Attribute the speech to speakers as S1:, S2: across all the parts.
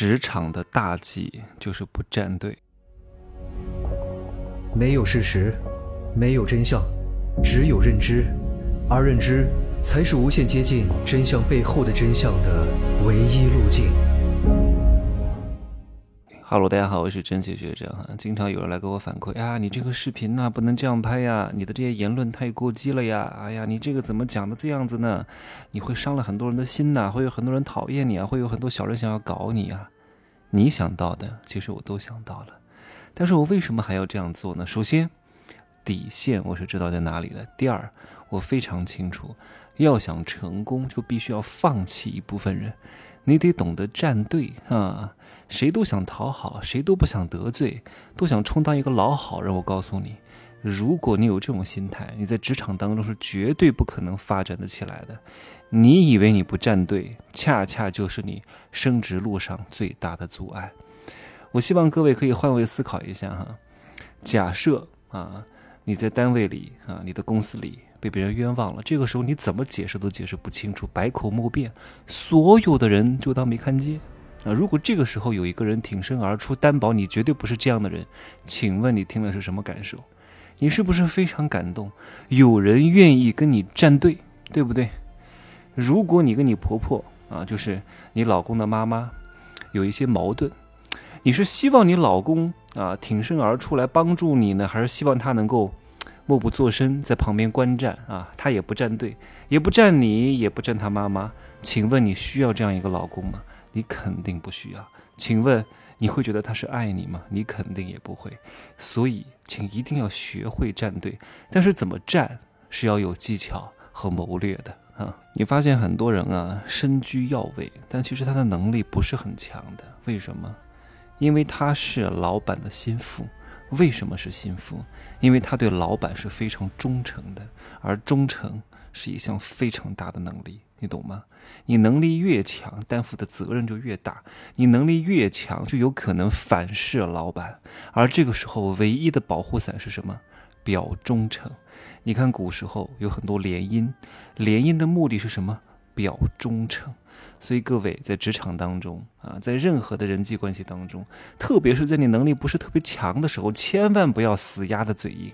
S1: 职场的大忌就是不站队。
S2: 没有事实，没有真相，只有认知，而认知才是无限接近真相背后的真相的唯一路径。
S1: 哈喽，大家好，我是真奇学长哈。经常有人来给我反馈啊，你这个视频呢不能这样拍呀，你的这些言论太过激了呀。哎呀，你这个怎么讲的这样子呢？你会伤了很多人的心呐，会有很多人讨厌你啊，会有很多小人想要搞你啊。你想到的，其实我都想到了，但是我为什么还要这样做呢？首先，底线我是知道在哪里的。第二，我非常清楚，要想成功，就必须要放弃一部分人，你得懂得站队啊。谁都想讨好，谁都不想得罪，都想充当一个老好人。我告诉你，如果你有这种心态，你在职场当中是绝对不可能发展的起来的。你以为你不站队，恰恰就是你升职路上最大的阻碍。我希望各位可以换位思考一下哈，假设啊你在单位里啊你的公司里被别人冤枉了，这个时候你怎么解释都解释不清楚，百口莫辩，所有的人就当没看见。啊，如果这个时候有一个人挺身而出，担保你绝对不是这样的人，请问你听了是什么感受？你是不是非常感动？有人愿意跟你站队，对不对？如果你跟你婆婆啊，就是你老公的妈妈，有一些矛盾，你是希望你老公啊挺身而出来帮助你呢，还是希望他能够默不作声在旁边观战啊？他也不站队，也不站你，也不站他妈妈，请问你需要这样一个老公吗？你肯定不需要，请问你会觉得他是爱你吗？你肯定也不会，所以请一定要学会站队。但是怎么站是要有技巧和谋略的啊！你发现很多人啊身居要位，但其实他的能力不是很强的。为什么？因为他是老板的心腹。为什么是心腹？因为他对老板是非常忠诚的，而忠诚是一项非常大的能力。你懂吗？你能力越强，担负的责任就越大。你能力越强，就有可能反噬老板。而这个时候，唯一的保护伞是什么？表忠诚。你看古时候有很多联姻，联姻的目的是什么？表忠诚。所以各位在职场当中啊，在任何的人际关系当中，特别是在你能力不是特别强的时候，千万不要死鸭子嘴硬。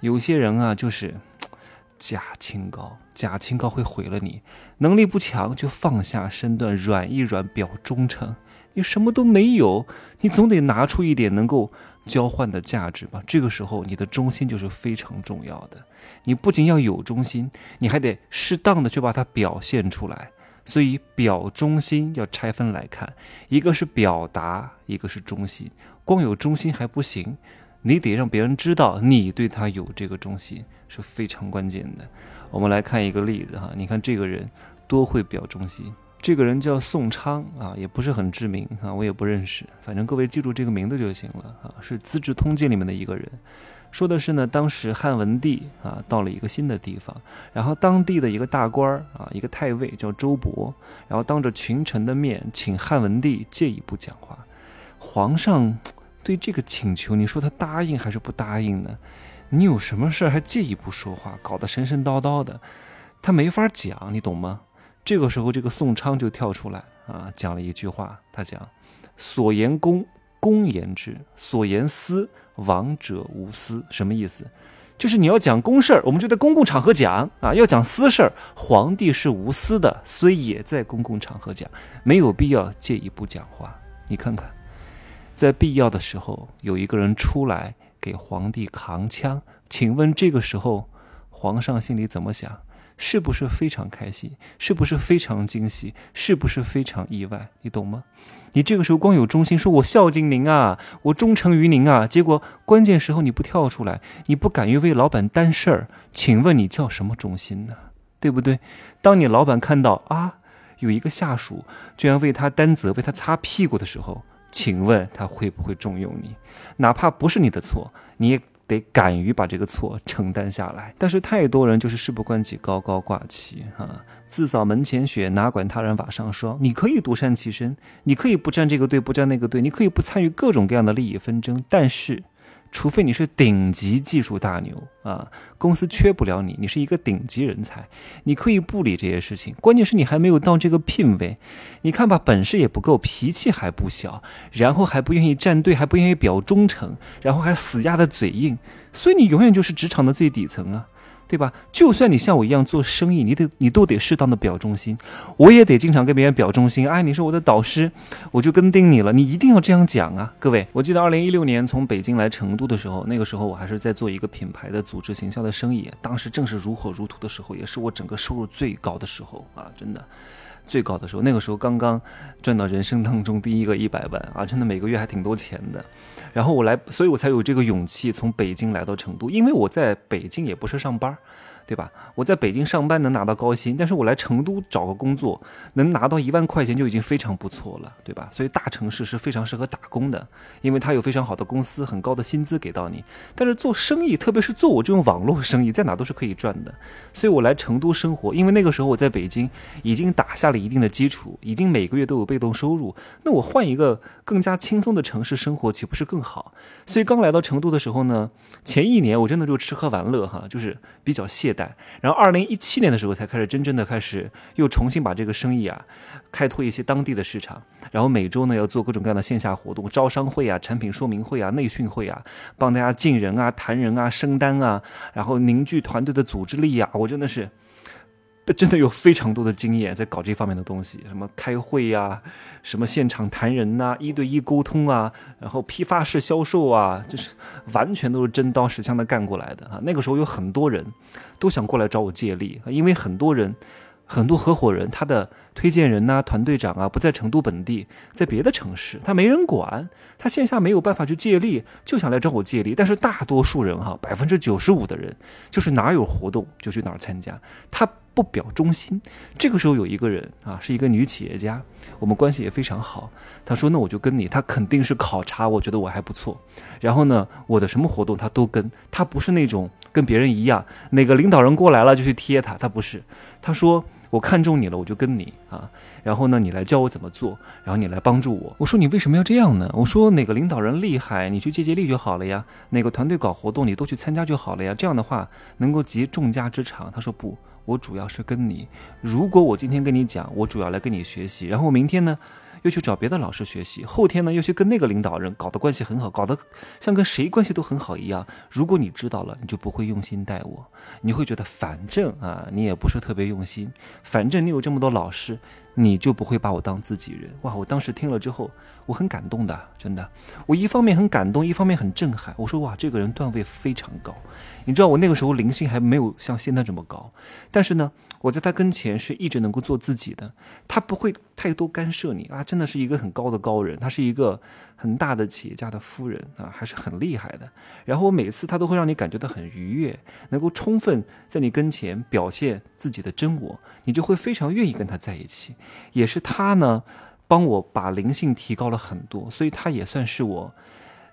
S1: 有些人啊，就是。假清高，假清高会毁了你。能力不强就放下身段，软一软，表忠诚。你什么都没有，你总得拿出一点能够交换的价值吧？这个时候，你的忠心就是非常重要的。你不仅要有忠心，你还得适当的去把它表现出来。所以，表忠心要拆分来看，一个是表达，一个是忠心。光有忠心还不行。你得让别人知道你对他有这个忠心是非常关键的。我们来看一个例子哈，你看这个人多会表忠心。这个人叫宋昌啊，也不是很知名啊，我也不认识。反正各位记住这个名字就行了啊，是《资治通鉴》里面的一个人。说的是呢，当时汉文帝啊到了一个新的地方，然后当地的一个大官儿啊，一个太尉叫周勃，然后当着群臣的面请汉文帝借一步讲话。皇上。对这个请求，你说他答应还是不答应呢？你有什么事还借一步说话，搞得神神叨叨的，他没法讲，你懂吗？这个时候，这个宋昌就跳出来啊，讲了一句话，他讲：“所言公，公言之；所言私，王者无私。”什么意思？就是你要讲公事儿，我们就在公共场合讲啊；要讲私事儿，皇帝是无私的，所以也在公共场合讲，没有必要借一步讲话。你看看。在必要的时候，有一个人出来给皇帝扛枪，请问这个时候，皇上心里怎么想？是不是非常开心？是不是非常惊喜？是不是非常意外？你懂吗？你这个时候光有忠心，说我孝敬您啊，我忠诚于您啊，结果关键时候你不跳出来，你不敢于为老板担事儿，请问你叫什么忠心呢？对不对？当你老板看到啊，有一个下属居然为他担责、为他擦屁股的时候，请问他会不会重用你？哪怕不是你的错，你也得敢于把这个错承担下来。但是太多人就是事不关己，高高挂起，啊，自扫门前雪，哪管他人瓦上霜。你可以独善其身，你可以不站这个队，不站那个队，你可以不参与各种各样的利益纷争，但是除非你是顶级技术大牛啊，公司缺不了你，你是一个顶级人才，你可以不理这些事情。关键是你还没有到这个聘位，你看吧，本事也不够，脾气还不小，然后还不愿意站队，还不愿意表忠诚，然后还死鸭的嘴硬，所以你永远就是职场的最底层啊。对吧？就算你像我一样做生意，你得你都得适当的表忠心，我也得经常跟别人表忠心。哎，你是我的导师，我就跟定你了，你一定要这样讲啊！各位，我记得二零一六年从北京来成都的时候，那个时候我还是在做一个品牌的组织行销的生意，当时正是如火如荼的时候，也是我整个收入最高的时候啊，真的。最高的时候，那个时候刚刚赚到人生当中第一个一百万啊，真的每个月还挺多钱的。然后我来，所以我才有这个勇气从北京来到成都，因为我在北京也不是上班。对吧？我在北京上班能拿到高薪，但是我来成都找个工作，能拿到一万块钱就已经非常不错了，对吧？所以大城市是非常适合打工的，因为它有非常好的公司，很高的薪资给到你。但是做生意，特别是做我这种网络生意，在哪都是可以赚的。所以我来成都生活，因为那个时候我在北京已经打下了一定的基础，已经每个月都有被动收入。那我换一个更加轻松的城市生活，岂不是更好？所以刚来到成都的时候呢，前一年我真的就吃喝玩乐哈，就是比较懈怠然后，二零一七年的时候才开始真正的开始又重新把这个生意啊开拓一些当地的市场。然后每周呢要做各种各样的线下活动，招商会啊、产品说明会啊、内训会啊，帮大家进人啊、谈人啊、升单啊，然后凝聚团队的组织力啊。我真的是。真的有非常多的经验在搞这方面的东西，什么开会呀，什么现场谈人呐，一对一沟通啊，然后批发式销售啊，就是完全都是真刀实枪的干过来的啊。那个时候有很多人都想过来找我借力，因为很多人。很多合伙人，他的推荐人呐、团队长啊，不在成都本地，在别的城市，他没人管，他线下没有办法去借力，就想来找我借力。但是大多数人哈，百分之九十五的人，就是哪有活动就去哪儿参加，他不表忠心。这个时候有一个人啊，是一个女企业家，我们关系也非常好。她说：“那我就跟你。”她肯定是考察，我觉得我还不错。然后呢，我的什么活动她都跟，她不是那种跟别人一样，哪个领导人过来了就去贴他，她不是。她说。我看中你了，我就跟你啊，然后呢，你来教我怎么做，然后你来帮助我。我说你为什么要这样呢？我说哪个领导人厉害，你去借借力就好了呀。哪个团队搞活动，你都去参加就好了呀。这样的话能够集众家之长。他说不，我主要是跟你。如果我今天跟你讲，我主要来跟你学习，然后明天呢？又去找别的老师学习，后天呢又去跟那个领导人搞得关系很好，搞得像跟谁关系都很好一样。如果你知道了，你就不会用心待我，你会觉得反正啊，你也不是特别用心，反正你有这么多老师。你就不会把我当自己人哇！我当时听了之后，我很感动的，真的。我一方面很感动，一方面很震撼。我说哇，这个人段位非常高。你知道我那个时候灵性还没有像现在这么高，但是呢，我在他跟前是一直能够做自己的。他不会太多干涉你啊，真的是一个很高的高人。他是一个很大的企业家的夫人啊，还是很厉害的。然后我每次他都会让你感觉到很愉悦，能够充分在你跟前表现自己的真我，你就会非常愿意跟他在一起。也是他呢，帮我把灵性提高了很多，所以他也算是我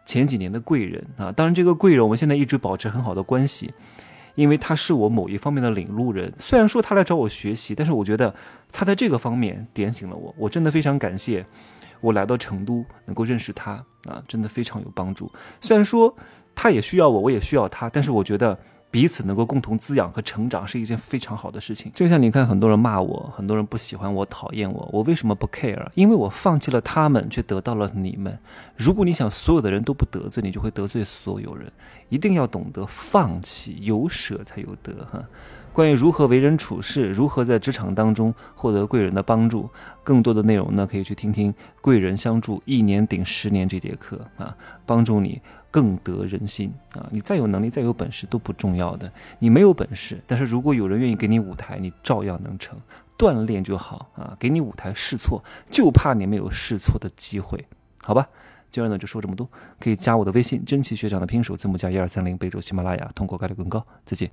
S1: 前几年的贵人啊。当然，这个贵人我们现在一直保持很好的关系，因为他是我某一方面的领路人。虽然说他来找我学习，但是我觉得他在这个方面点醒了我。我真的非常感谢我来到成都能够认识他啊，真的非常有帮助。虽然说他也需要我，我也需要他，但是我觉得。彼此能够共同滋养和成长是一件非常好的事情。就像你看，很多人骂我，很多人不喜欢我，讨厌我，我为什么不 care？因为我放弃了他们，却得到了你们。如果你想所有的人都不得罪，你就会得罪所有人。一定要懂得放弃，有舍才有得。哈。关于如何为人处事，如何在职场当中获得贵人的帮助，更多的内容呢，可以去听听《贵人相助，一年顶十年》这节课啊，帮助你更得人心啊！你再有能力，再有本事都不重要的，你没有本事，但是如果有人愿意给你舞台，你照样能成。锻炼就好啊，给你舞台试错，就怕你没有试错的机会，好吧？今儿呢就说这么多，可以加我的微信“真奇学长”的拼手字母加一二三零，备注喜马拉雅，通过概率更高。再见。